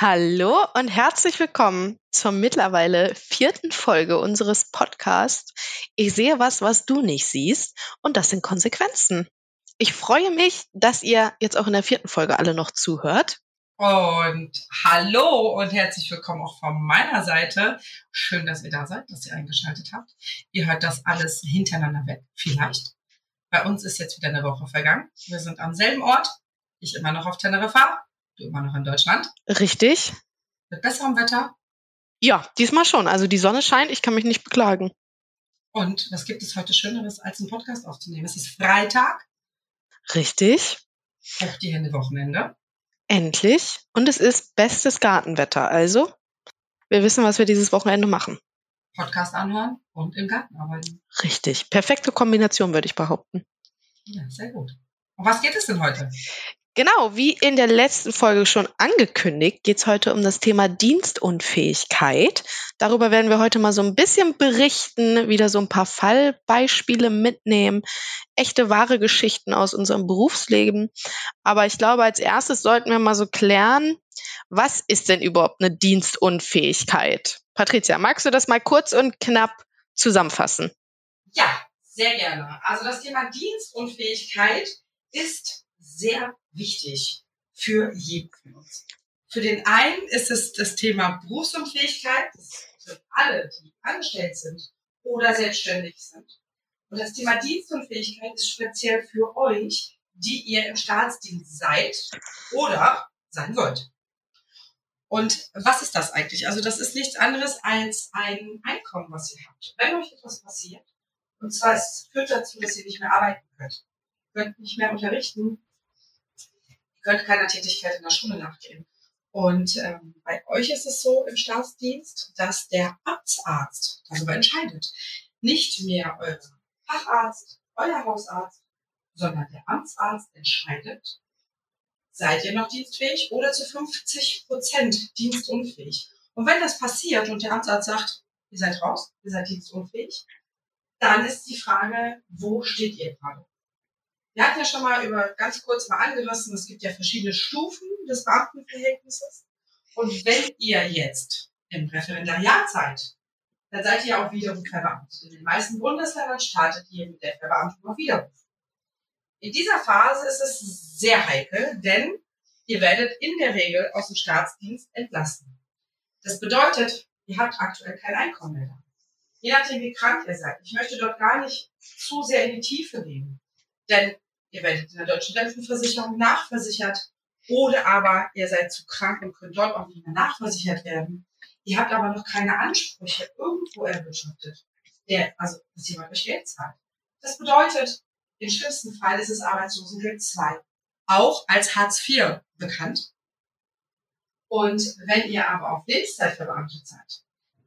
Hallo und herzlich willkommen zur mittlerweile vierten Folge unseres Podcasts. Ich sehe was, was du nicht siehst, und das sind Konsequenzen. Ich freue mich, dass ihr jetzt auch in der vierten Folge alle noch zuhört. Und hallo und herzlich willkommen auch von meiner Seite. Schön, dass ihr da seid, dass ihr eingeschaltet habt. Ihr hört das alles hintereinander weg, vielleicht. Bei uns ist jetzt wieder eine Woche vergangen. Wir sind am selben Ort. Ich immer noch auf Teneriffa, immer noch in Deutschland. Richtig. Mit besserem Wetter. Ja, diesmal schon. Also die Sonne scheint, ich kann mich nicht beklagen. Und was gibt es heute Schöneres, als einen Podcast aufzunehmen? Es ist Freitag. Richtig. Hoch die Hände Wochenende. Endlich. Und es ist bestes Gartenwetter. Also, wir wissen, was wir dieses Wochenende machen. Podcast anhören und im Garten arbeiten. Richtig. Perfekte Kombination, würde ich behaupten. Ja, sehr gut. Um was geht es denn heute? Genau, wie in der letzten Folge schon angekündigt, geht es heute um das Thema Dienstunfähigkeit. Darüber werden wir heute mal so ein bisschen berichten, wieder so ein paar Fallbeispiele mitnehmen, echte wahre Geschichten aus unserem Berufsleben. Aber ich glaube, als erstes sollten wir mal so klären, was ist denn überhaupt eine Dienstunfähigkeit? Patricia, magst du das mal kurz und knapp zusammenfassen? Ja, sehr gerne. Also das Thema Dienstunfähigkeit ist sehr wichtig für jeden von uns. Für den einen ist es das Thema Berufsunfähigkeit, das für alle, die angestellt sind oder selbstständig sind. Und das Thema Dienstunfähigkeit ist speziell für euch, die ihr im Staatsdienst seid oder sein wollt. Und was ist das eigentlich? Also das ist nichts anderes als ein Einkommen, was ihr habt. Wenn euch etwas passiert, und zwar es führt dazu, dass ihr nicht mehr arbeiten könnt, könnt nicht mehr unterrichten, könnt keiner Tätigkeit in der Schule nachgehen. Und ähm, bei euch ist es so im Staatsdienst, dass der Amtsarzt darüber entscheidet. Nicht mehr euer Facharzt, euer Hausarzt, sondern der Amtsarzt entscheidet, seid ihr noch dienstfähig oder zu 50 Prozent dienstunfähig. Und wenn das passiert und der Amtsarzt sagt, ihr seid raus, ihr seid dienstunfähig, dann ist die Frage, wo steht ihr gerade? Wir hatten ja schon mal über ganz kurz mal angerissen, es gibt ja verschiedene Stufen des Beamtenverhältnisses. Und wenn ihr jetzt im Referendariat seid, dann seid ihr auch wiederum verbeamtet. In den meisten Bundesländern startet ihr mit der Verbeamtung auf Widerruf. In dieser Phase ist es sehr heikel, denn ihr werdet in der Regel aus dem Staatsdienst entlassen. Das bedeutet, ihr habt aktuell kein Einkommen mehr. Je nachdem, wie krank ihr seid. Ich möchte dort gar nicht zu sehr in die Tiefe gehen. Denn ihr werdet in der deutschen Rentenversicherung nachversichert oder aber ihr seid zu krank und könnt dort auch nicht mehr nachversichert werden. Ihr habt aber noch keine Ansprüche irgendwo erwirtschaftet, der, also dass jemand euch Geld zahlt. Das bedeutet, im schlimmsten Fall ist es Arbeitslosengeld 2, auch als Hartz IV bekannt. Und wenn ihr aber auf Lebenszeit verbeamtet seid,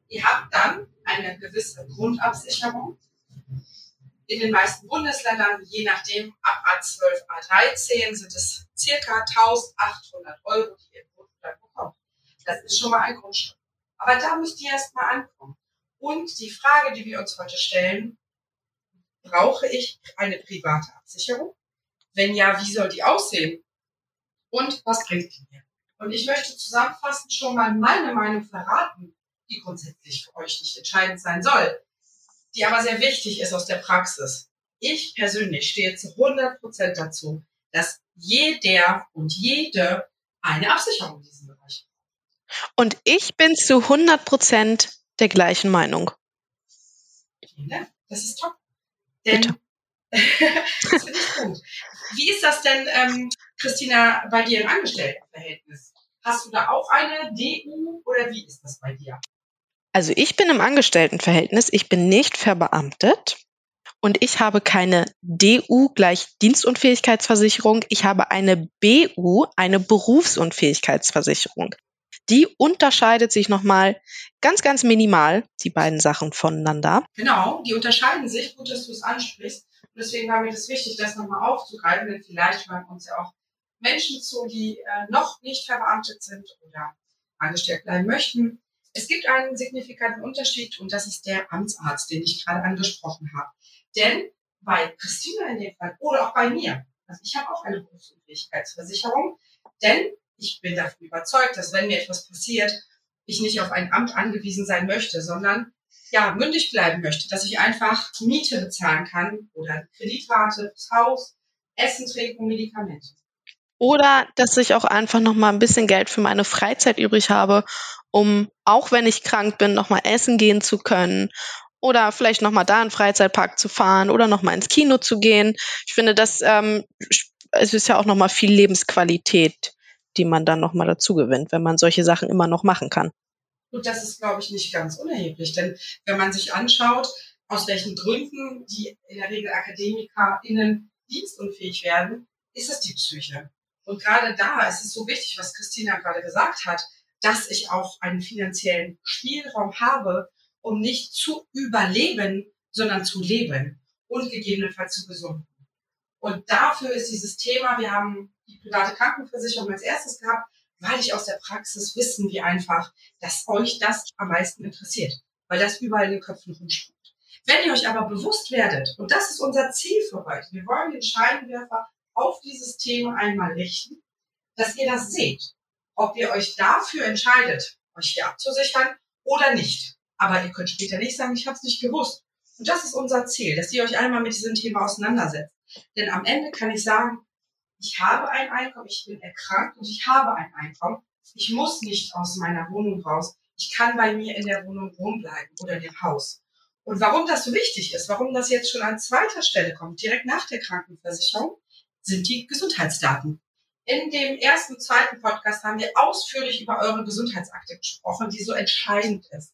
ihr habt dann eine gewisse Grundabsicherung, in den meisten Bundesländern, je nachdem, ab A12, A13 sind es circa 1800 Euro, die ihr Grundstück bekommt. Das ist schon mal ein Grundstück. Aber da müsst ihr erst mal ankommen. Und die Frage, die wir uns heute stellen, brauche ich eine private Absicherung? Wenn ja, wie soll die aussehen? Und was bringt die mir? Und ich möchte zusammenfassend schon mal meine Meinung verraten, die grundsätzlich für euch nicht entscheidend sein soll die aber sehr wichtig ist aus der Praxis. Ich persönlich stehe zu 100 Prozent dazu, dass jeder und jede eine Absicherung in diesem Bereich braucht. Und ich bin zu 100 Prozent der gleichen Meinung. Das ist top. Denn, Bitte. das finde ich gut. Wie ist das denn, ähm, Christina, bei dir im Angestelltenverhältnis? Hast du da auch eine DU oder wie ist das bei dir? Also ich bin im Angestelltenverhältnis, ich bin nicht verbeamtet und ich habe keine DU gleich Dienstunfähigkeitsversicherung, ich habe eine BU, eine Berufsunfähigkeitsversicherung. Die unterscheidet sich nochmal ganz, ganz minimal, die beiden Sachen voneinander. Genau, die unterscheiden sich. Gut, dass du es ansprichst. Und deswegen war mir das wichtig, das nochmal aufzugreifen, denn vielleicht hören uns ja auch Menschen zu, die äh, noch nicht verbeamtet sind oder angestellt bleiben möchten. Es gibt einen signifikanten Unterschied und das ist der Amtsarzt, den ich gerade angesprochen habe. Denn bei Christina in dem Fall oder auch bei mir, also ich habe auch eine Berufsunfähigkeitsversicherung, denn ich bin davon überzeugt, dass wenn mir etwas passiert, ich nicht auf ein Amt angewiesen sein möchte, sondern ja, mündig bleiben möchte, dass ich einfach Miete bezahlen kann oder Kreditrate, das Haus, Essen, Trinken, Medikamente. Oder dass ich auch einfach noch mal ein bisschen Geld für meine Freizeit übrig habe, um auch wenn ich krank bin, noch mal essen gehen zu können oder vielleicht noch mal da in Freizeitpark zu fahren oder noch mal ins Kino zu gehen. Ich finde, das ähm, es ist ja auch noch mal viel Lebensqualität, die man dann noch mal dazu gewinnt, wenn man solche Sachen immer noch machen kann. Und das ist, glaube ich, nicht ganz unerheblich, denn wenn man sich anschaut, aus welchen Gründen die in der Regel AkademikerInnen dienstunfähig werden, ist es die Psyche. Und gerade da ist es so wichtig, was Christina gerade gesagt hat, dass ich auch einen finanziellen Spielraum habe, um nicht zu überleben, sondern zu leben und gegebenenfalls zu gesunden. Und dafür ist dieses Thema, wir haben die private Krankenversicherung als erstes gehabt, weil ich aus der Praxis wissen, wie einfach, dass euch das am meisten interessiert, weil das überall in den Köpfen rumspricht. Wenn ihr euch aber bewusst werdet, und das ist unser Ziel für heute, wir wollen den Scheinwerfer auf dieses Thema einmal richten, dass ihr das seht, ob ihr euch dafür entscheidet, euch hier abzusichern oder nicht. Aber ihr könnt später nicht sagen, ich habe es nicht gewusst. Und das ist unser Ziel, dass ihr euch einmal mit diesem Thema auseinandersetzt. Denn am Ende kann ich sagen, ich habe ein Einkommen, ich bin erkrankt und ich habe ein Einkommen. Ich muss nicht aus meiner Wohnung raus. Ich kann bei mir in der Wohnung wohnen bleiben oder in dem Haus. Und warum das so wichtig ist, warum das jetzt schon an zweiter Stelle kommt, direkt nach der Krankenversicherung, sind die Gesundheitsdaten. In dem ersten, zweiten Podcast haben wir ausführlich über eure Gesundheitsakte gesprochen, die so entscheidend ist.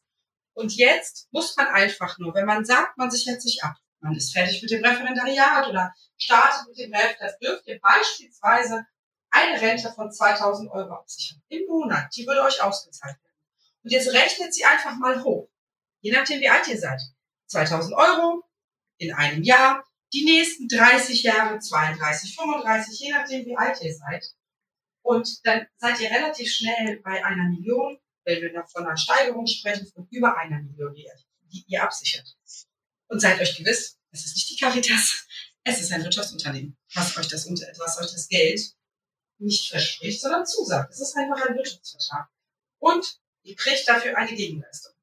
Und jetzt muss man einfach nur, wenn man sagt, man sichert sich ab, man ist fertig mit dem Referendariat oder startet mit dem Ref, das dürft ihr beispielsweise eine Rente von 2000 Euro absichern. Im Monat. Die würde euch ausgezahlt werden. Und jetzt rechnet sie einfach mal hoch. Je nachdem, wie alt ihr seid. 2000 Euro in einem Jahr. Die nächsten 30 Jahre, 32, 35, je nachdem, wie alt ihr seid. Und dann seid ihr relativ schnell bei einer Million, wenn wir von einer Steigerung sprechen, von über einer Million, die, die ihr absichert. Und seid euch gewiss, es ist nicht die Caritas, es ist ein Wirtschaftsunternehmen, was euch das, was euch das Geld nicht verspricht, sondern zusagt. Es ist einfach ein Wirtschaftsvertrag. Und ihr kriegt dafür eine Gegenleistung.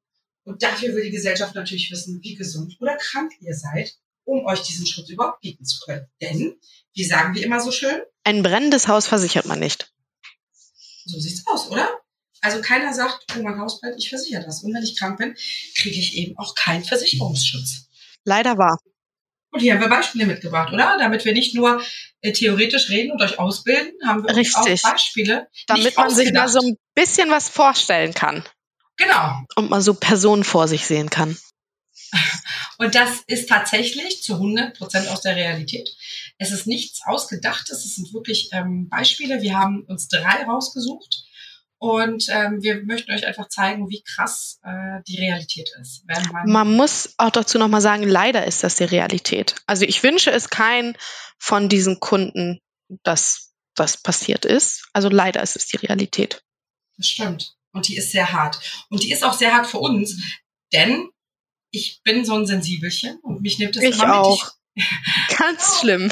Und dafür will die Gesellschaft natürlich wissen, wie gesund oder krank ihr seid, um euch diesen Schutz überhaupt bieten zu können. Denn, wie sagen wir immer so schön? Ein brennendes Haus versichert man nicht. So sieht's aus, oder? Also keiner sagt, oh, mein Haus brennt, ich versichere das. Und wenn ich krank bin, kriege ich eben auch keinen Versicherungsschutz. Leider wahr. Und hier haben wir Beispiele mitgebracht, oder? Damit wir nicht nur äh, theoretisch reden und euch ausbilden, haben wir Richtig. auch Beispiele. Damit man sich mal so ein bisschen was vorstellen kann. Genau. Und mal so Personen vor sich sehen kann. Und das ist tatsächlich zu 100 Prozent aus der Realität. Es ist nichts Ausgedachtes, es sind wirklich ähm, Beispiele. Wir haben uns drei rausgesucht und ähm, wir möchten euch einfach zeigen, wie krass äh, die Realität ist. Man, man, muss auch dazu nochmal sagen, leider ist das die Realität. Also ich wünsche es keinen von diesen Kunden, dass das passiert ist. Also leider ist es die Realität. Das stimmt. Und die ist sehr hart. Und die ist auch sehr hart für uns, denn ich bin so ein Sensibelchen und mich nimmt das ich immer auch. mit. Ganz schlimm.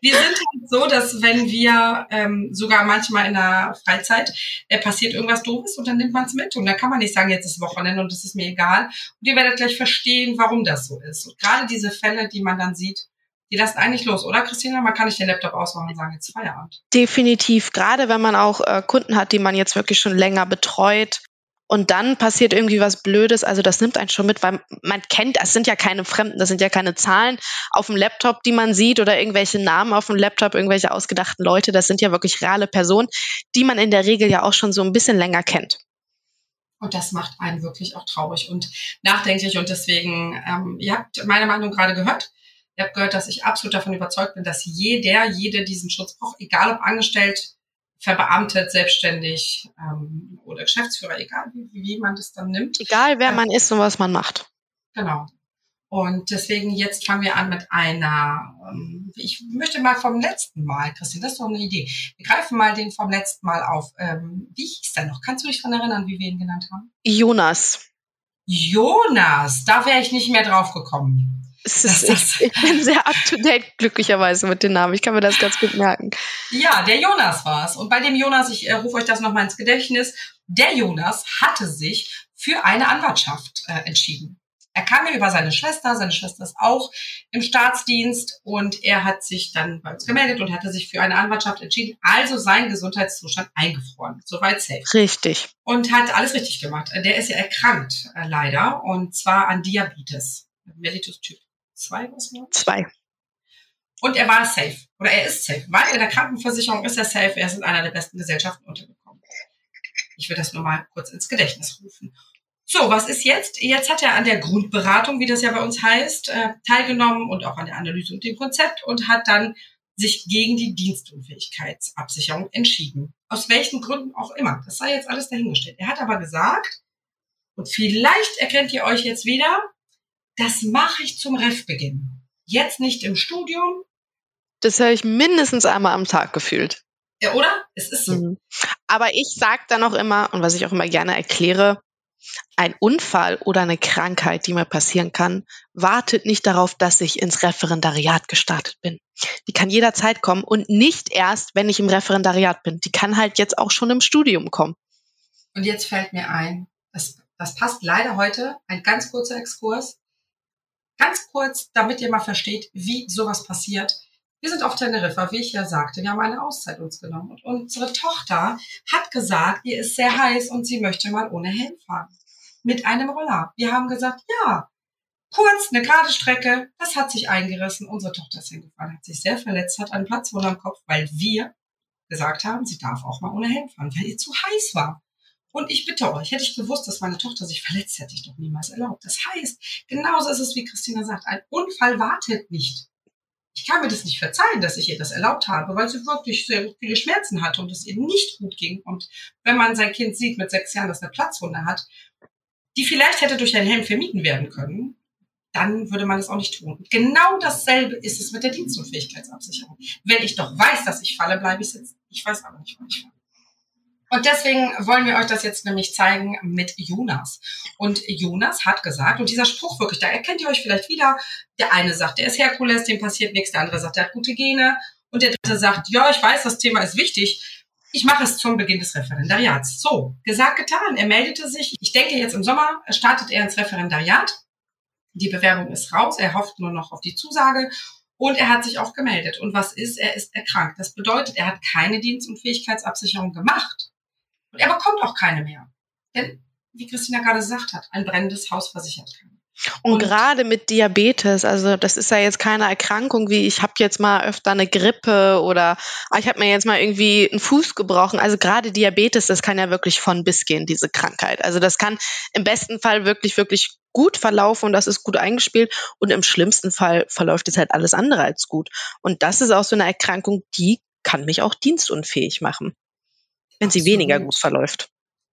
Wir sind halt so, dass wenn wir ähm, sogar manchmal in der Freizeit äh, passiert irgendwas Doofes und dann nimmt man es mit. Und da kann man nicht sagen, jetzt ist Wochenende und es ist mir egal. Und ihr werdet gleich verstehen, warum das so ist. Und gerade diese Fälle, die man dann sieht, die lassen eigentlich los, oder Christina? Man kann nicht den Laptop ausmachen und sagen, jetzt Feierabend. Definitiv. Gerade wenn man auch äh, Kunden hat, die man jetzt wirklich schon länger betreut, und dann passiert irgendwie was Blödes. Also das nimmt einen schon mit, weil man kennt, das sind ja keine Fremden, das sind ja keine Zahlen auf dem Laptop, die man sieht oder irgendwelche Namen auf dem Laptop, irgendwelche ausgedachten Leute. Das sind ja wirklich reale Personen, die man in der Regel ja auch schon so ein bisschen länger kennt. Und das macht einen wirklich auch traurig und nachdenklich. Und deswegen, ähm, ihr habt meine Meinung gerade gehört. Ihr habt gehört, dass ich absolut davon überzeugt bin, dass jeder, jede diesen Schutz braucht, egal ob angestellt, verbeamtet, selbstständig ähm, oder Geschäftsführer, egal wie, wie man das dann nimmt. Egal wer ähm, man ist und was man macht. Genau. Und deswegen jetzt fangen wir an mit einer, ähm, ich möchte mal vom letzten Mal, Christine, das ist doch eine Idee. Wir greifen mal den vom letzten Mal auf. Ähm, wie hieß der noch? Kannst du dich daran erinnern, wie wir ihn genannt haben? Jonas. Jonas, da wäre ich nicht mehr drauf gekommen. Ist, ich, ich, bin sehr up to date, glücklicherweise mit den Namen. Ich kann mir das ganz gut merken. Ja, der Jonas war es. Und bei dem Jonas, ich äh, rufe euch das nochmal ins Gedächtnis, der Jonas hatte sich für eine Anwartschaft äh, entschieden. Er kam mir über seine Schwester, seine Schwester ist auch im Staatsdienst und er hat sich dann bei uns gemeldet und hatte sich für eine Anwartschaft entschieden. Also sein Gesundheitszustand eingefroren. Soweit safe. Richtig. Und hat alles richtig gemacht. Der ist ja erkrankt, äh, leider, und zwar an Diabetes. Mellitus Typ 2, was war? Zwei. Und er war safe. Oder er ist safe. Weil in der Krankenversicherung ist er safe. Er ist in einer der besten Gesellschaften untergekommen. Ich will das nur mal kurz ins Gedächtnis rufen. So, was ist jetzt? Jetzt hat er an der Grundberatung, wie das ja bei uns heißt, äh, teilgenommen und auch an der Analyse und dem Konzept und hat dann sich gegen die Dienstunfähigkeitsabsicherung entschieden. Aus welchen Gründen auch immer. Das sei jetzt alles dahingestellt. Er hat aber gesagt, und vielleicht erkennt ihr euch jetzt wieder, das mache ich zum Refbeginn. Jetzt nicht im Studium. Das höre ich mindestens einmal am Tag gefühlt. Ja, oder? Es ist so. Mhm. Aber ich sage dann auch immer, und was ich auch immer gerne erkläre, ein Unfall oder eine Krankheit, die mir passieren kann, wartet nicht darauf, dass ich ins Referendariat gestartet bin. Die kann jederzeit kommen und nicht erst, wenn ich im Referendariat bin. Die kann halt jetzt auch schon im Studium kommen. Und jetzt fällt mir ein, das, das passt leider heute, ein ganz kurzer Exkurs. Ganz kurz, damit ihr mal versteht, wie sowas passiert. Wir sind auf Teneriffa, wie ich ja sagte. Wir haben eine Auszeit uns genommen. Und unsere Tochter hat gesagt, ihr ist sehr heiß und sie möchte mal ohne Helm fahren. Mit einem Roller. Wir haben gesagt, ja. Kurz, eine gerade Strecke. Das hat sich eingerissen. Unsere Tochter ist hingefahren, hat sich sehr verletzt, hat einen Platzwunde am Kopf, weil wir gesagt haben, sie darf auch mal ohne Helm fahren, weil ihr zu heiß war. Und ich bitte euch, hätte ich gewusst, dass meine Tochter sich verletzt, hätte ich doch niemals erlaubt. Das heißt, genauso ist es, wie Christina sagt, ein Unfall wartet nicht ich kann mir das nicht verzeihen, dass ich ihr das erlaubt habe, weil sie wirklich sehr viele Schmerzen hatte und es ihr nicht gut ging. Und wenn man sein Kind sieht mit sechs Jahren, das eine Platzwunde hat, die vielleicht hätte durch einen Helm vermieden werden können, dann würde man es auch nicht tun. Genau dasselbe ist es mit der Dienstunfähigkeitsabsicherung. Wenn ich doch weiß, dass ich falle, bleibe ich sitzen. Ich weiß aber nicht, wann ich falle. Und deswegen wollen wir euch das jetzt nämlich zeigen mit Jonas. Und Jonas hat gesagt, und dieser Spruch wirklich, da erkennt ihr euch vielleicht wieder, der eine sagt, der ist Herkules, dem passiert nichts, der andere sagt, der hat gute Gene, und der dritte sagt, ja, ich weiß, das Thema ist wichtig, ich mache es zum Beginn des Referendariats. So, gesagt, getan. Er meldete sich. Ich denke, jetzt im Sommer startet er ins Referendariat. Die Bewerbung ist raus. Er hofft nur noch auf die Zusage. Und er hat sich auch gemeldet. Und was ist? Er ist erkrankt. Das bedeutet, er hat keine Dienstunfähigkeitsabsicherung gemacht. Er bekommt auch keine mehr. Denn, wie Christina gerade gesagt hat, ein brennendes Haus versichert kann. Und, und, gerade mit Diabetes, also das ist ja jetzt keine Erkrankung wie ich habe jetzt mal öfter eine Grippe oder ah, ich habe mir jetzt mal irgendwie einen Fuß gebrochen. Also gerade Diabetes, das kann ja wirklich von bis gehen, diese Krankheit. Also das kann im besten Fall wirklich, wirklich gut verlaufen und das ist gut eingespielt und im schlimmsten Fall verläuft es halt alles andere als gut. Und das ist auch so eine Erkrankung, die kann mich auch dienstunfähig machen wenn sie weniger gut verläuft.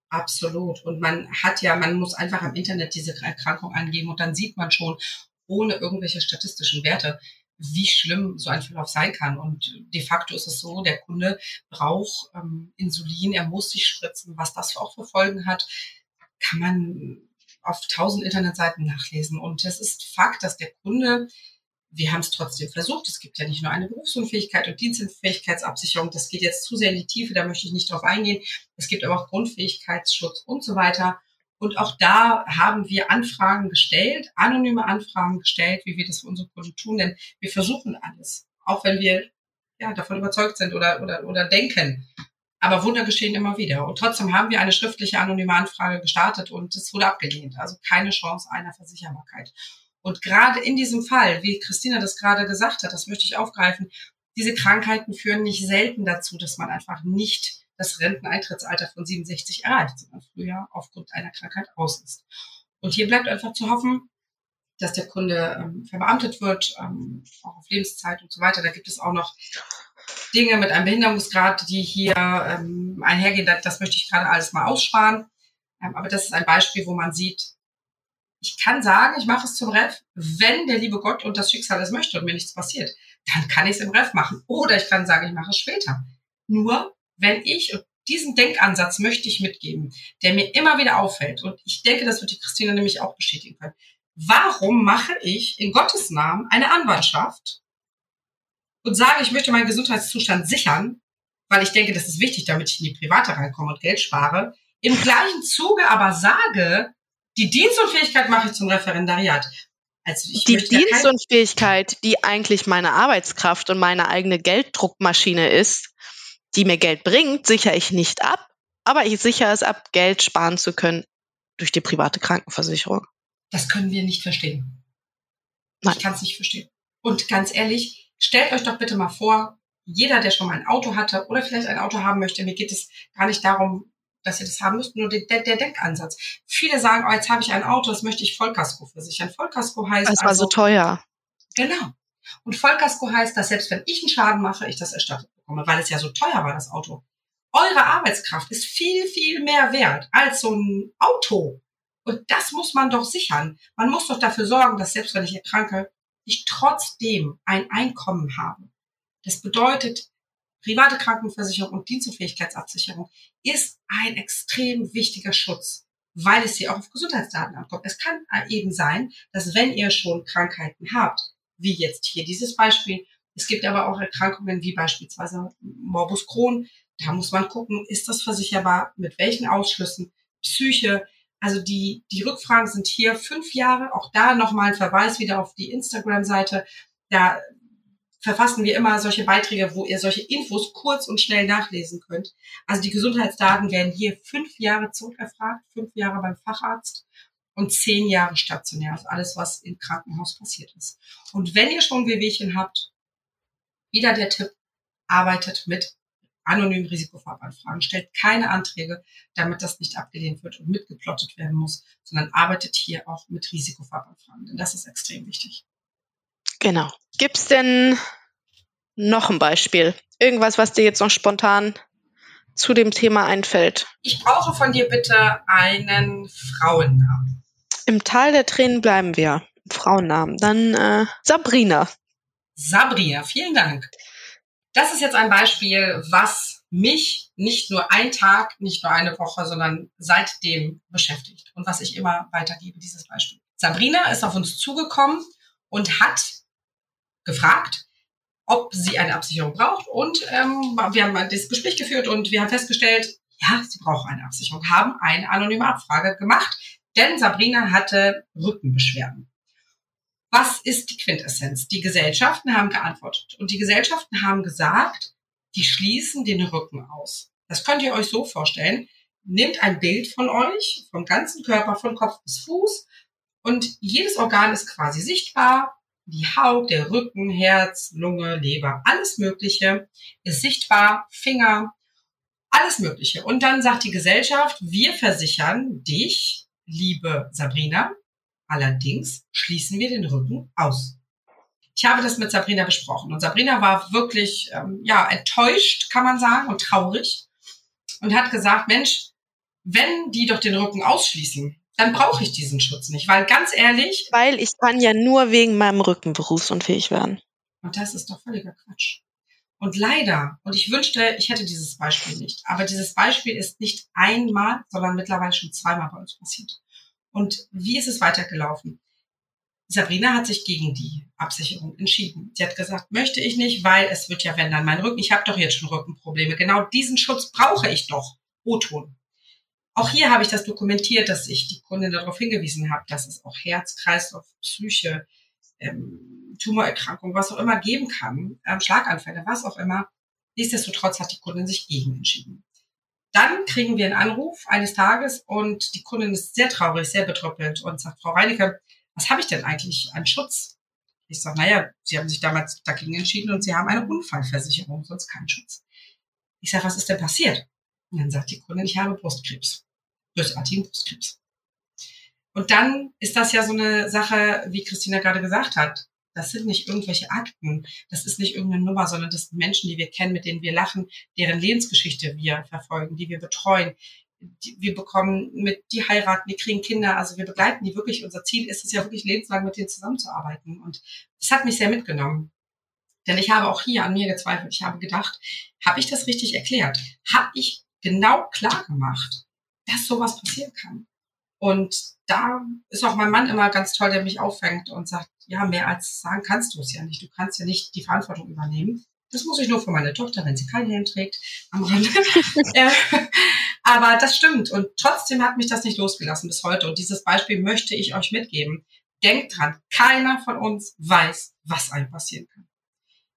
Absolut. Und man hat ja, man muss einfach im Internet diese Erkrankung angeben und dann sieht man schon, ohne irgendwelche statistischen Werte, wie schlimm so ein Verlauf sein kann. Und de facto ist es so, der Kunde braucht ähm, Insulin, er muss sich spritzen. Was das auch für Folgen hat, kann man auf tausend Internetseiten nachlesen. Und es ist Fakt, dass der Kunde wir haben es trotzdem versucht. Es gibt ja nicht nur eine Berufsunfähigkeit und Dienstunfähigkeitsabsicherung. Das geht jetzt zu sehr in die Tiefe, da möchte ich nicht drauf eingehen. Es gibt aber auch Grundfähigkeitsschutz und so weiter. Und auch da haben wir Anfragen gestellt, anonyme Anfragen gestellt, wie wir das für unsere Kunden tun, denn wir versuchen alles, auch wenn wir ja, davon überzeugt sind oder, oder, oder denken. Aber Wunder geschehen immer wieder. Und trotzdem haben wir eine schriftliche anonyme Anfrage gestartet und es wurde abgelehnt. Also keine Chance einer Versicherbarkeit. Und gerade in diesem Fall, wie Christina das gerade gesagt hat, das möchte ich aufgreifen, diese Krankheiten führen nicht selten dazu, dass man einfach nicht das Renteneintrittsalter von 67 erreicht, sondern früher aufgrund einer Krankheit aus ist. Und hier bleibt einfach zu hoffen, dass der Kunde ähm, verbeamtet wird, ähm, auch auf Lebenszeit und so weiter. Da gibt es auch noch Dinge mit einem Behinderungsgrad, die hier ähm, einhergehen. Das, das möchte ich gerade alles mal aussparen. Ähm, aber das ist ein Beispiel, wo man sieht, ich kann sagen, ich mache es zum Ref, wenn der liebe Gott und das Schicksal es möchte und mir nichts passiert, dann kann ich es im Ref machen. Oder ich kann sagen, ich mache es später. Nur, wenn ich, diesen Denkansatz möchte ich mitgeben, der mir immer wieder auffällt, und ich denke, das wird die Christine nämlich auch bestätigen können. Warum mache ich in Gottes Namen eine Anwaltschaft und sage, ich möchte meinen Gesundheitszustand sichern, weil ich denke, das ist wichtig, damit ich in die Private reinkomme und Geld spare, im gleichen Zuge aber sage, die Dienstunfähigkeit mache ich zum Referendariat. Also die Dienstunfähigkeit, die eigentlich meine Arbeitskraft und meine eigene Gelddruckmaschine ist, die mir Geld bringt, sichere ich nicht ab, aber ich sichere es ab, Geld sparen zu können durch die private Krankenversicherung. Das können wir nicht verstehen. Nein. Ich kann es nicht verstehen. Und ganz ehrlich, stellt euch doch bitte mal vor, jeder, der schon mal ein Auto hatte oder vielleicht ein Auto haben möchte, mir geht es gar nicht darum, dass ihr das haben müsst, nur der, der, Denkansatz. Viele sagen, oh, jetzt habe ich ein Auto, das möchte ich Vollkasko versichern. Vollkasko heißt. Das war also, so teuer. Genau. Und Vollkasko heißt, dass selbst wenn ich einen Schaden mache, ich das erstattet bekomme, weil es ja so teuer war, das Auto. Eure Arbeitskraft ist viel, viel mehr wert als so ein Auto. Und das muss man doch sichern. Man muss doch dafür sorgen, dass selbst wenn ich erkranke, ich trotzdem ein Einkommen habe. Das bedeutet, private Krankenversicherung und Dienstunfähigkeitsabsicherung ist ein extrem wichtiger Schutz, weil es hier auch auf Gesundheitsdaten ankommt. Es kann eben sein, dass wenn ihr schon Krankheiten habt, wie jetzt hier dieses Beispiel, es gibt aber auch Erkrankungen wie beispielsweise Morbus Crohn, da muss man gucken, ist das versicherbar, mit welchen Ausschlüssen, Psyche, also die, die Rückfragen sind hier fünf Jahre. Auch da nochmal ein Verweis wieder auf die Instagram-Seite. Da verfassen wir immer solche Beiträge, wo ihr solche Infos kurz und schnell nachlesen könnt. Also die Gesundheitsdaten werden hier fünf Jahre zurückerfragt, fünf Jahre beim Facharzt und zehn Jahre stationär. Also alles, was im Krankenhaus passiert ist. Und wenn ihr schon Wehwehchen habt, wieder der Tipp, arbeitet mit anonym Risikofarbanfragen, stellt keine Anträge, damit das nicht abgelehnt wird und mitgeplottet werden muss, sondern arbeitet hier auch mit Risikofarbanfragen, denn das ist extrem wichtig. Genau. Gibt es denn noch ein Beispiel? Irgendwas, was dir jetzt noch spontan zu dem Thema einfällt? Ich brauche von dir bitte einen Frauennamen. Im Tal der Tränen bleiben wir. Frauennamen. Dann äh, Sabrina. Sabrina, vielen Dank. Das ist jetzt ein Beispiel, was mich nicht nur ein Tag, nicht nur eine Woche, sondern seitdem beschäftigt und was ich immer weitergebe, dieses Beispiel. Sabrina ist auf uns zugekommen und hat gefragt, ob sie eine Absicherung braucht. Und ähm, wir haben das Gespräch geführt und wir haben festgestellt, ja, sie braucht eine Absicherung, haben eine anonyme Abfrage gemacht, denn Sabrina hatte Rückenbeschwerden. Was ist die Quintessenz? Die Gesellschaften haben geantwortet und die Gesellschaften haben gesagt, die schließen den Rücken aus. Das könnt ihr euch so vorstellen. Nehmt ein Bild von euch, vom ganzen Körper, von Kopf bis Fuß und jedes Organ ist quasi sichtbar. Die Haut, der Rücken, Herz, Lunge, Leber, alles Mögliche ist sichtbar, Finger, alles Mögliche. Und dann sagt die Gesellschaft, wir versichern dich, liebe Sabrina, Allerdings schließen wir den Rücken aus. Ich habe das mit Sabrina besprochen und Sabrina war wirklich ähm, ja enttäuscht, kann man sagen, und traurig und hat gesagt, Mensch, wenn die doch den Rücken ausschließen, dann brauche ich diesen Schutz nicht, weil ganz ehrlich, weil ich kann ja nur wegen meinem Rücken berufsunfähig werden. Und das ist doch völliger Quatsch. Und leider, und ich wünschte, ich hätte dieses Beispiel nicht, aber dieses Beispiel ist nicht einmal, sondern mittlerweile schon zweimal bei uns passiert. Und wie ist es weitergelaufen? Sabrina hat sich gegen die Absicherung entschieden. Sie hat gesagt, möchte ich nicht, weil es wird ja, wenn dann mein Rücken, ich habe doch jetzt schon Rückenprobleme. Genau diesen Schutz brauche ich doch. O-Ton. Auch hier habe ich das dokumentiert, dass ich die Kundin darauf hingewiesen habe, dass es auch Herz, Kreislauf, Psyche, ähm, Tumorerkrankung, was auch immer geben kann, ähm, Schlaganfälle, was auch immer. Nichtsdestotrotz hat die Kundin sich gegen entschieden. Dann kriegen wir einen Anruf eines Tages und die Kundin ist sehr traurig, sehr betröppelt und sagt, Frau Reinecke, was habe ich denn eigentlich an Schutz? Ich sage, naja, Sie haben sich damals dagegen entschieden und Sie haben eine Unfallversicherung, sonst keinen Schutz. Ich sage, was ist denn passiert? Und dann sagt die Kundin, ich habe Brustkrebs, bösartigen Brustkrebs. Und dann ist das ja so eine Sache, wie Christina gerade gesagt hat. Das sind nicht irgendwelche Akten, das ist nicht irgendeine Nummer, sondern das sind Menschen, die wir kennen, mit denen wir lachen, deren Lebensgeschichte wir verfolgen, die wir betreuen. Wir bekommen mit, die heiraten, die kriegen Kinder, also wir begleiten die wirklich. Unser Ziel ist es ja wirklich lebenslang mit denen zusammenzuarbeiten. Und das hat mich sehr mitgenommen. Denn ich habe auch hier an mir gezweifelt. Ich habe gedacht, habe ich das richtig erklärt? Habe ich genau klar gemacht, dass sowas passieren kann? Und da ist auch mein Mann immer ganz toll, der mich auffängt und sagt, ja, mehr als sagen kannst du es ja nicht. Du kannst ja nicht die Verantwortung übernehmen. Das muss ich nur für meine Tochter, wenn sie keinen Helm trägt, am Rande. Äh, aber das stimmt. Und trotzdem hat mich das nicht losgelassen bis heute. Und dieses Beispiel möchte ich euch mitgeben. Denkt dran, keiner von uns weiß, was einem passieren kann.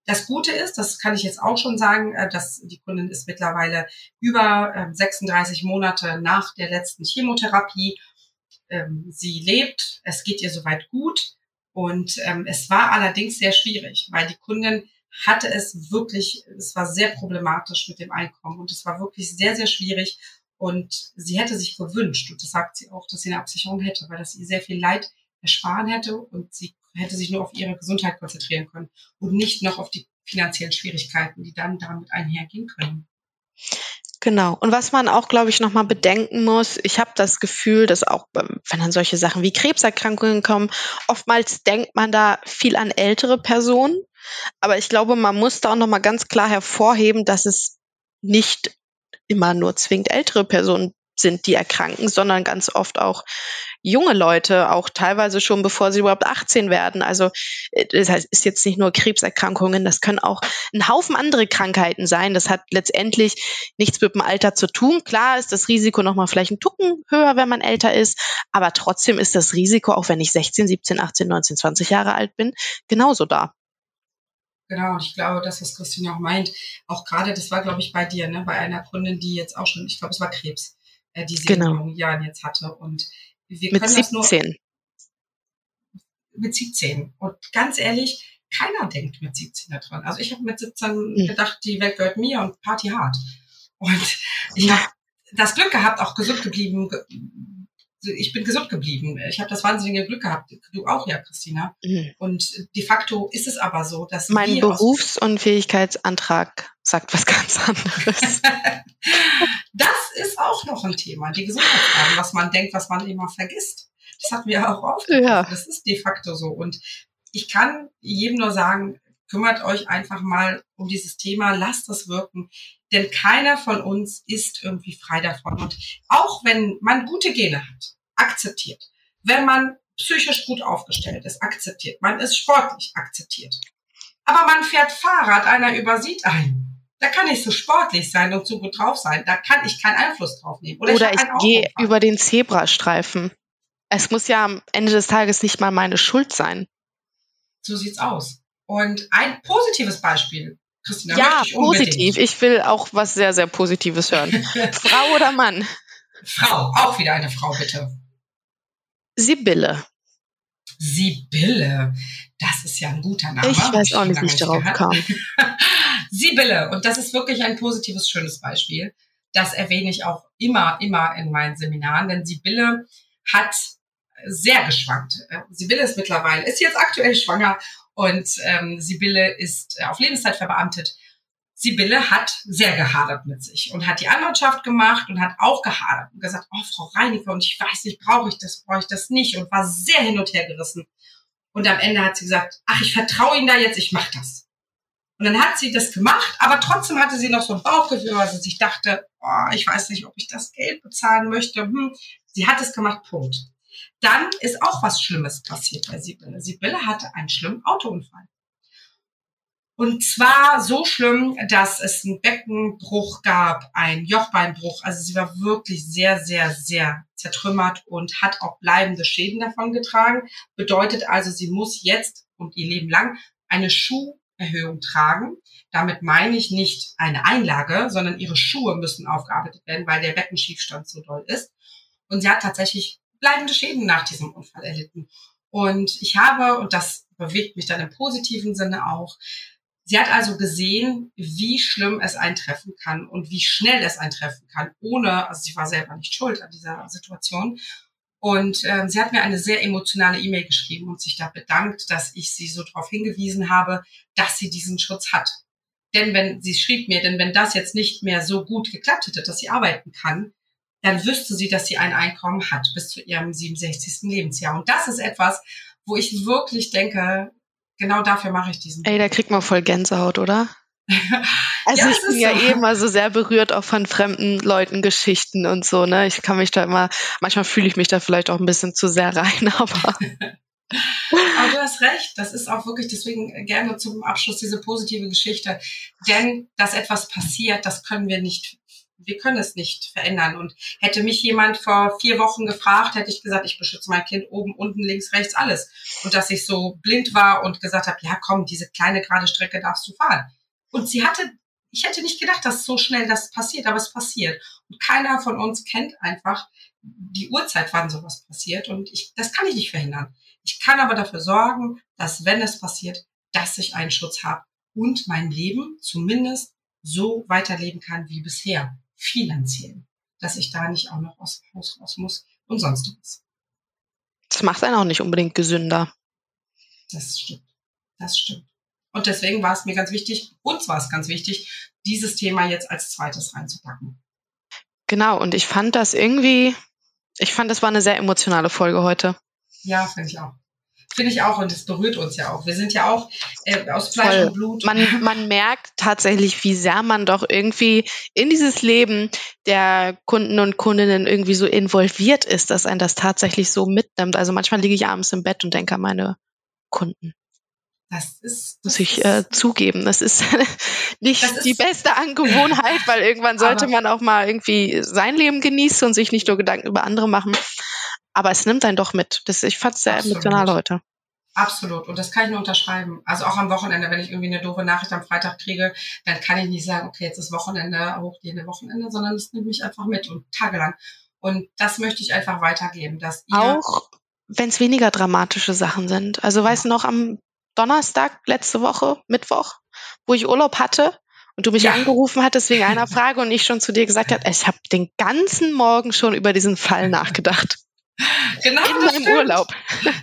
Das Gute ist, das kann ich jetzt auch schon sagen, äh, dass die Kundin ist mittlerweile über 36 ähm, Monate nach der letzten Chemotherapie. Ähm, sie lebt, es geht ihr soweit gut. Und ähm, es war allerdings sehr schwierig, weil die Kundin hatte es wirklich, es war sehr problematisch mit dem Einkommen und es war wirklich sehr, sehr schwierig. Und sie hätte sich gewünscht, und das sagt sie auch, dass sie eine Absicherung hätte, weil das ihr sehr viel Leid ersparen hätte und sie hätte sich nur auf ihre Gesundheit konzentrieren können und nicht noch auf die finanziellen Schwierigkeiten, die dann damit einhergehen können. Genau. Und was man auch, glaube ich, nochmal bedenken muss, ich habe das Gefühl, dass auch, ähm, wenn dann solche Sachen wie Krebserkrankungen kommen, oftmals denkt man da viel an ältere Personen. Aber ich glaube, man muss da auch nochmal ganz klar hervorheben, dass es nicht immer nur zwingend ältere Personen sind, die erkranken, sondern ganz oft auch junge Leute, auch teilweise schon bevor sie überhaupt 18 werden. Also äh, das heißt, ist jetzt nicht nur Krebserkrankungen, das können auch ein Haufen andere Krankheiten sein. Das hat letztendlich nichts mit dem Alter zu tun. Klar ist das Risiko nochmal vielleicht ein Tucken höher, wenn man älter ist, aber trotzdem ist das Risiko, auch wenn ich 16, 17, 18, 19, 20 Jahre alt bin, genauso da. Genau, und ich glaube, das, was Christine auch meint, auch gerade, das war, glaube ich, bei dir, ne, bei einer Kundin, die jetzt auch schon, ich glaube, es war Krebs, äh, die sie genau. in jungen Jahren jetzt hatte. Und wir mit können 17. Das nur, mit 17. Und ganz ehrlich, keiner denkt mit 17 daran. Also ich habe mit 17 mhm. gedacht, die Welt gehört mir und Party hart. Und ich habe das Glück gehabt, auch gesund geblieben. Ich bin gesund geblieben. Ich habe das wahnsinnige Glück gehabt. Du auch, ja, Christina. Mhm. Und de facto ist es aber so, dass mein Berufsunfähigkeitsantrag sagt was ganz anderes. das ist auch noch ein Thema, die Gesundheitsfragen, was man denkt, was man immer vergisst. Das hatten wir auch oft. Ja. Das ist de facto so. Und ich kann jedem nur sagen, kümmert euch einfach mal um dieses Thema, lasst es wirken, denn keiner von uns ist irgendwie frei davon. Und auch wenn man gute Gene hat, akzeptiert, wenn man psychisch gut aufgestellt ist, akzeptiert, man ist sportlich akzeptiert, aber man fährt Fahrrad, einer übersieht einen da kann ich so sportlich sein und so gut drauf sein. Da kann ich keinen Einfluss drauf nehmen. Oder, Oder ich, ich gehe über den Zebrastreifen. Es muss ja am Ende des Tages nicht mal meine Schuld sein. So sieht's aus. Und ein positives Beispiel, Christina, ja, ich positiv. Ich will auch was sehr, sehr Positives hören. Frau oder Mann? Frau, auch wieder eine Frau, bitte. Sibylle. Sibylle, das ist ja ein guter Name. Ich weiß auch nicht, wie ich darauf kam. Sibylle, und das ist wirklich ein positives, schönes Beispiel. Das erwähne ich auch immer, immer in meinen Seminaren, denn Sibylle hat sehr geschwankt. Äh, Sibylle ist mittlerweile, ist jetzt aktuell schwanger und ähm, Sibylle ist äh, auf Lebenszeit verbeamtet. Sibylle hat sehr gehadert mit sich und hat die Anwaltschaft gemacht und hat auch gehadert und gesagt, oh, Frau Reiniger, und ich weiß nicht, brauche ich das, brauche ich das nicht und war sehr hin und her gerissen. Und am Ende hat sie gesagt, ach, ich vertraue Ihnen da jetzt, ich mache das. Und dann hat sie das gemacht, aber trotzdem hatte sie noch so ein Bauchgefühl, weil sie sich dachte, oh, ich weiß nicht, ob ich das Geld bezahlen möchte. Hm. Sie hat es gemacht, Punkt. Dann ist auch was Schlimmes passiert bei Sibylle. Sibylle hatte einen schlimmen Autounfall. Und zwar so schlimm, dass es einen Beckenbruch gab, einen Jochbeinbruch. Also sie war wirklich sehr, sehr, sehr zertrümmert und hat auch bleibende Schäden davon getragen. Bedeutet also, sie muss jetzt und ihr Leben lang eine Schuh Erhöhung tragen. Damit meine ich nicht eine Einlage, sondern ihre Schuhe müssen aufgearbeitet werden, weil der Beckenschiefstand so doll ist. Und sie hat tatsächlich bleibende Schäden nach diesem Unfall erlitten. Und ich habe, und das bewegt mich dann im positiven Sinne auch, sie hat also gesehen, wie schlimm es eintreffen kann und wie schnell es eintreffen kann, ohne, also sie war selber nicht schuld an dieser Situation. Und äh, sie hat mir eine sehr emotionale E-Mail geschrieben und sich da bedankt, dass ich sie so darauf hingewiesen habe, dass sie diesen Schutz hat. Denn wenn, sie schrieb mir, denn wenn das jetzt nicht mehr so gut geklappt hätte, dass sie arbeiten kann, dann wüsste sie, dass sie ein Einkommen hat bis zu ihrem 67. Lebensjahr. Und das ist etwas, wo ich wirklich denke, genau dafür mache ich diesen. Ey, da kriegt man voll Gänsehaut, oder? Also ja, ich bin ja so. eh immer so sehr berührt auch von fremden Leuten Geschichten und so, ne? Ich kann mich da immer, manchmal fühle ich mich da vielleicht auch ein bisschen zu sehr rein, aber. aber du hast recht, das ist auch wirklich deswegen gerne zum Abschluss diese positive Geschichte. Denn dass etwas passiert, das können wir nicht wir können es nicht verändern. Und hätte mich jemand vor vier Wochen gefragt, hätte ich gesagt, ich beschütze mein Kind oben, unten, links, rechts, alles. Und dass ich so blind war und gesagt habe, ja komm, diese kleine gerade Strecke darfst du fahren. Und sie hatte, ich hätte nicht gedacht, dass so schnell das passiert, aber es passiert. Und keiner von uns kennt einfach die Uhrzeit, wann sowas passiert. Und ich, das kann ich nicht verhindern. Ich kann aber dafür sorgen, dass wenn es passiert, dass ich einen Schutz habe und mein Leben zumindest so weiterleben kann wie bisher finanziell, dass ich da nicht auch noch aus dem Haus raus muss und sonst was. Das macht einen auch nicht unbedingt gesünder. Das stimmt. Das stimmt. Und deswegen war es mir ganz wichtig, uns war es ganz wichtig, dieses Thema jetzt als zweites reinzupacken. Genau, und ich fand das irgendwie, ich fand, das war eine sehr emotionale Folge heute. Ja, finde ich auch. Finde ich auch und es berührt uns ja auch. Wir sind ja auch äh, aus Fleisch Voll. und Blut. Man, man merkt tatsächlich, wie sehr man doch irgendwie in dieses Leben der Kunden und Kundinnen irgendwie so involviert ist, dass ein das tatsächlich so mitnimmt. Also manchmal liege ich abends im Bett und denke an meine Kunden. Das ist, das muss ich äh, zugeben. Das ist nicht das ist, die beste Angewohnheit, weil irgendwann sollte man auch mal irgendwie sein Leben genießen und sich nicht nur Gedanken über andere machen. Aber es nimmt einen doch mit. Das, ich fand es sehr Absolut. emotional heute. Absolut. Und das kann ich nur unterschreiben. Also auch am Wochenende, wenn ich irgendwie eine doofe Nachricht am Freitag kriege, dann kann ich nicht sagen, okay, jetzt ist Wochenende, hochgehende Wochenende, sondern es nimmt mich einfach mit und tagelang. Und das möchte ich einfach weitergeben, dass ihr auch wenn es weniger dramatische Sachen sind. Also weißt du noch am Donnerstag letzte Woche, Mittwoch, wo ich Urlaub hatte und du mich ja. angerufen hattest wegen einer Frage und ich schon zu dir gesagt habe, ich habe den ganzen Morgen schon über diesen Fall nachgedacht. Genau, in meinem stimmt. Urlaub.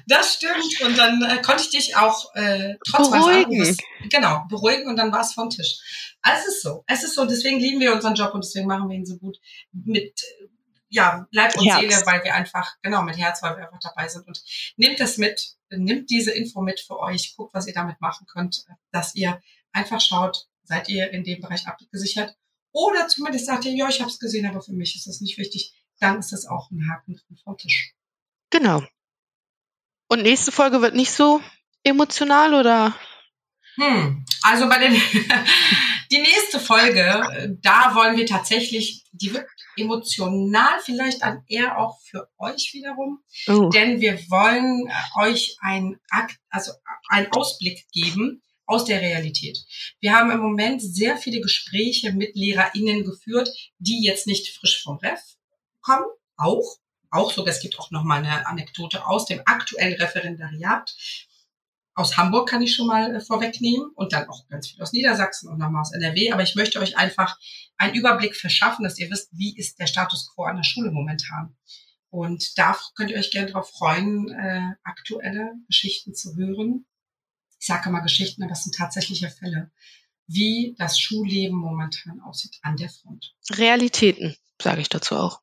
Das stimmt. Und dann äh, konnte ich dich auch äh, trotz beruhigen. Anrufs, genau, beruhigen und dann war es vom Tisch. Also es ist so. Es ist so. Deswegen lieben wir unseren Job und deswegen machen wir ihn so gut mit ja, Leib und Herz. Seele, weil wir einfach, genau, mit Herz, weil wir einfach dabei sind. Und nehmt das mit, nehmt diese Info mit für euch, guckt, was ihr damit machen könnt, dass ihr einfach schaut, seid ihr in dem Bereich abgesichert oder zumindest sagt ihr, ja, ich habe es gesehen, aber für mich ist das nicht wichtig dann ist das auch ein Haken vom Tisch. Genau. Und nächste Folge wird nicht so emotional oder? Hm, also bei den, die nächste Folge, da wollen wir tatsächlich, die wird emotional vielleicht dann eher auch für euch wiederum, oh. denn wir wollen euch ein Akt, also einen Ausblick geben aus der Realität. Wir haben im Moment sehr viele Gespräche mit LehrerInnen geführt, die jetzt nicht frisch vom Ref kommen, auch, auch sogar, es gibt auch noch mal eine Anekdote aus dem aktuellen Referendariat. Aus Hamburg kann ich schon mal äh, vorwegnehmen und dann auch ganz viel aus Niedersachsen und nochmal aus NRW. Aber ich möchte euch einfach einen Überblick verschaffen, dass ihr wisst, wie ist der Status quo an der Schule momentan. Und da könnt ihr euch gerne darauf freuen, äh, aktuelle Geschichten zu hören. Ich sage mal Geschichten, aber es sind tatsächliche Fälle, wie das Schulleben momentan aussieht an der Front. Realitäten, sage ich dazu auch.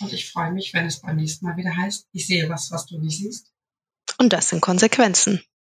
Und ich freue mich, wenn es beim nächsten Mal wieder heißt, ich sehe was, was du nicht siehst. Und das sind Konsequenzen.